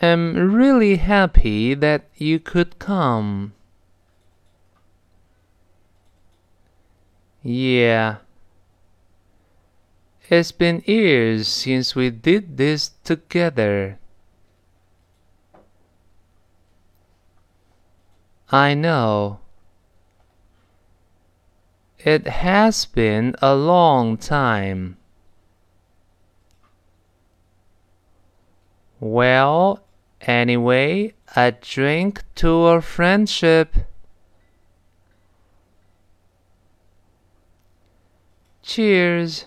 am really happy that you could come. Yeah. It's been years since we did this together. I know. It has been a long time. Well, anyway, a drink to our friendship. Cheers.